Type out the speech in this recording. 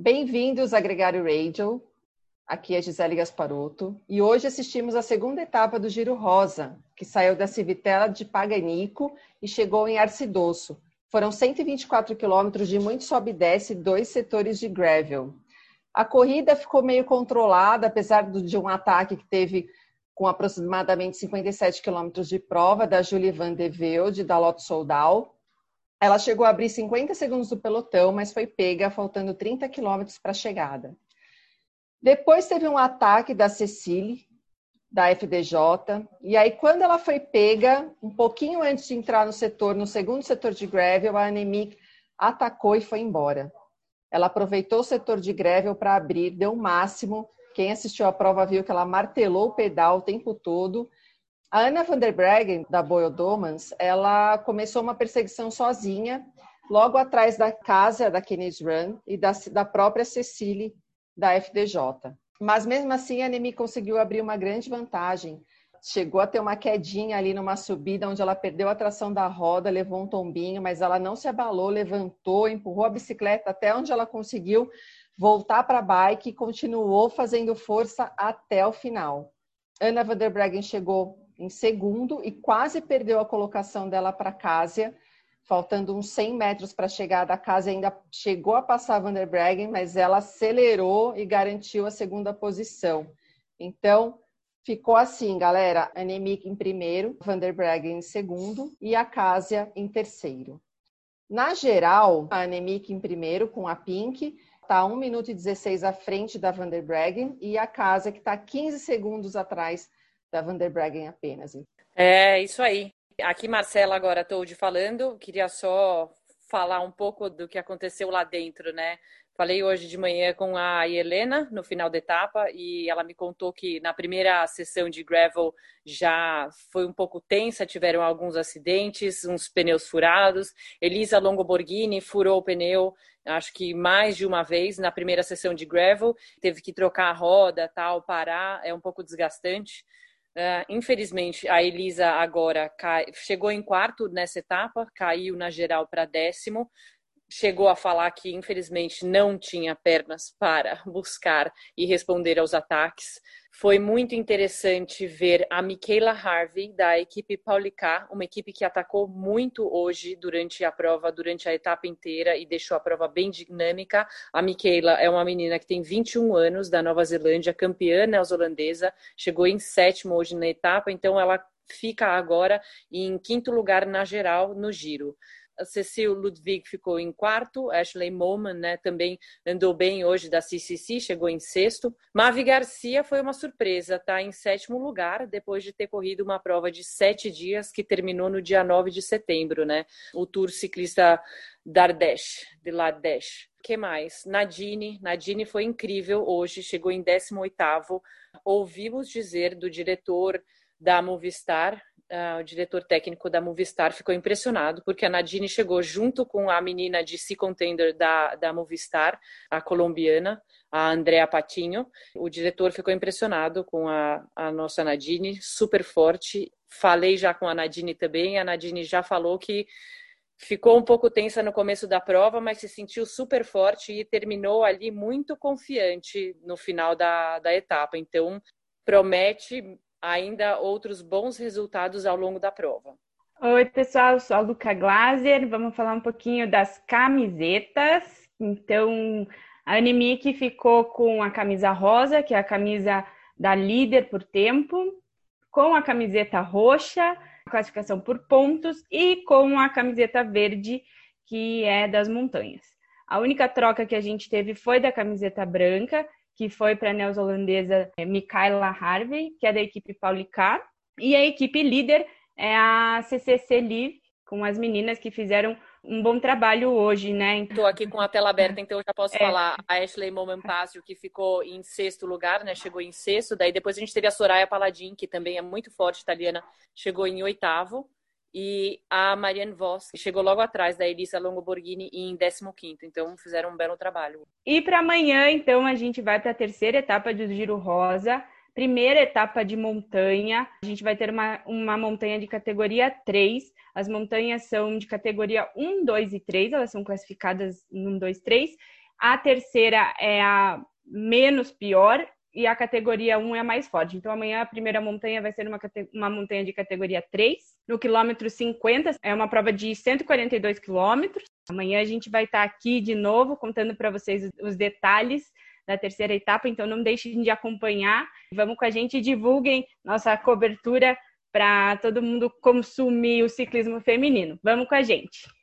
Bem-vindos a Gregário Radio. Aqui é Gisele Gasparotto e hoje assistimos a segunda etapa do Giro Rosa, que saiu da Civitella de Paganico e chegou em Arcidosso. Foram 124 quilômetros de muito sobe e desce, dois setores de gravel. A corrida ficou meio controlada, apesar de um ataque que teve com aproximadamente 57 quilômetros de prova da Julie Van de Velde, da Lotto Soldal, ela chegou a abrir 50 segundos do pelotão, mas foi pega faltando 30 quilômetros para a chegada. Depois teve um ataque da Cecília, da FDJ, e aí quando ela foi pega, um pouquinho antes de entrar no setor, no segundo setor de gravel, a Anemic atacou e foi embora. Ela aproveitou o setor de gravel para abrir, deu o máximo. Quem assistiu à prova viu que ela martelou o pedal o tempo todo a Anna van der Breggen, da Boyle Domans, ela começou uma perseguição sozinha, logo atrás da casa da Kennedy Run e da, da própria Cecily, da FDJ. Mas mesmo assim, a Nemi conseguiu abrir uma grande vantagem. Chegou a ter uma quedinha ali numa subida onde ela perdeu a tração da roda, levou um tombinho, mas ela não se abalou, levantou, empurrou a bicicleta até onde ela conseguiu voltar para a bike e continuou fazendo força até o final. Ana van der Breggen chegou em segundo e quase perdeu a colocação dela para a Cásia, faltando uns 100 metros para chegar da casa, ainda chegou a passar a Van der Breggen, mas ela acelerou e garantiu a segunda posição. Então, ficou assim, galera, Anemic em primeiro, Van der Breggen em segundo e a Cásia em terceiro. Na geral, a Anemic em primeiro com a Pink, está 1 minuto e 16 à frente da Van der Breggen e a Cásia que está 15 segundos atrás da Van der Breggen apenas. É, isso aí. Aqui, Marcela, agora estou de falando, queria só falar um pouco do que aconteceu lá dentro, né? Falei hoje de manhã com a Helena no final da etapa e ela me contou que na primeira sessão de gravel já foi um pouco tensa, tiveram alguns acidentes, uns pneus furados. Elisa Longoborghini furou o pneu, acho que mais de uma vez na primeira sessão de gravel, teve que trocar a roda, tal, parar, é um pouco desgastante. Uh, infelizmente, a Elisa agora cai, chegou em quarto nessa etapa, caiu na geral para décimo. Chegou a falar que, infelizmente, não tinha pernas para buscar e responder aos ataques. Foi muito interessante ver a Michaela Harvey, da equipe Paulicar, uma equipe que atacou muito hoje durante a prova, durante a etapa inteira e deixou a prova bem dinâmica. A Michaela é uma menina que tem 21 anos, da Nova Zelândia, campeã neozelandesa, chegou em sétimo hoje na etapa, então ela fica agora em quinto lugar na geral no giro. Cecil Ludwig ficou em quarto, Ashley Moman né, também andou bem hoje da CCC, chegou em sexto. Mavi Garcia foi uma surpresa, está em sétimo lugar, depois de ter corrido uma prova de sete dias que terminou no dia 9 de setembro, né? O Tour Ciclista Dardesh, de Ladesh. que mais? Nadine, Nadine foi incrível hoje, chegou em 18º. Ouvimos dizer do diretor da Movistar, uh, o diretor técnico da Movistar ficou impressionado, porque a Nadine chegou junto com a menina de C Contender da, da Movistar, a colombiana, a Andrea Patinho. O diretor ficou impressionado com a, a nossa Nadine, super forte. Falei já com a Nadine também, a Nadine já falou que ficou um pouco tensa no começo da prova, mas se sentiu super forte e terminou ali muito confiante no final da, da etapa. Então, promete ainda outros bons resultados ao longo da prova. Oi, pessoal, eu sou a Luca Glaser. Vamos falar um pouquinho das camisetas. Então, a Anemic ficou com a camisa rosa, que é a camisa da líder por tempo, com a camiseta roxa, classificação por pontos, e com a camiseta verde, que é das montanhas. A única troca que a gente teve foi da camiseta branca, que foi para a neozelandesa é, Michaela Harvey, que é da equipe Paulicar, e a equipe líder é a CCC Live, com as meninas que fizeram um bom trabalho hoje, né? Estou aqui com a tela aberta, então eu já posso é. falar. A Ashley Momampasio, que ficou em sexto lugar, né? Chegou em sexto. Daí depois a gente teve a Soraya Paladin, que também é muito forte, italiana, chegou em oitavo e a Marianne Voss, que chegou logo atrás da Elisa Longoborghini em 15º. Então, fizeram um belo trabalho. E para amanhã, então, a gente vai para a terceira etapa do Giro Rosa. Primeira etapa de montanha. A gente vai ter uma, uma montanha de categoria 3. As montanhas são de categoria 1, 2 e 3. Elas são classificadas em 1, 2, 3. a terceira é a menos pior e a categoria 1 é a mais forte. Então, amanhã a primeira montanha vai ser uma, uma montanha de categoria 3. No quilômetro 50, é uma prova de 142 quilômetros. Amanhã a gente vai estar aqui de novo contando para vocês os detalhes da terceira etapa, então não deixem de acompanhar. Vamos com a gente e divulguem nossa cobertura para todo mundo consumir o ciclismo feminino. Vamos com a gente!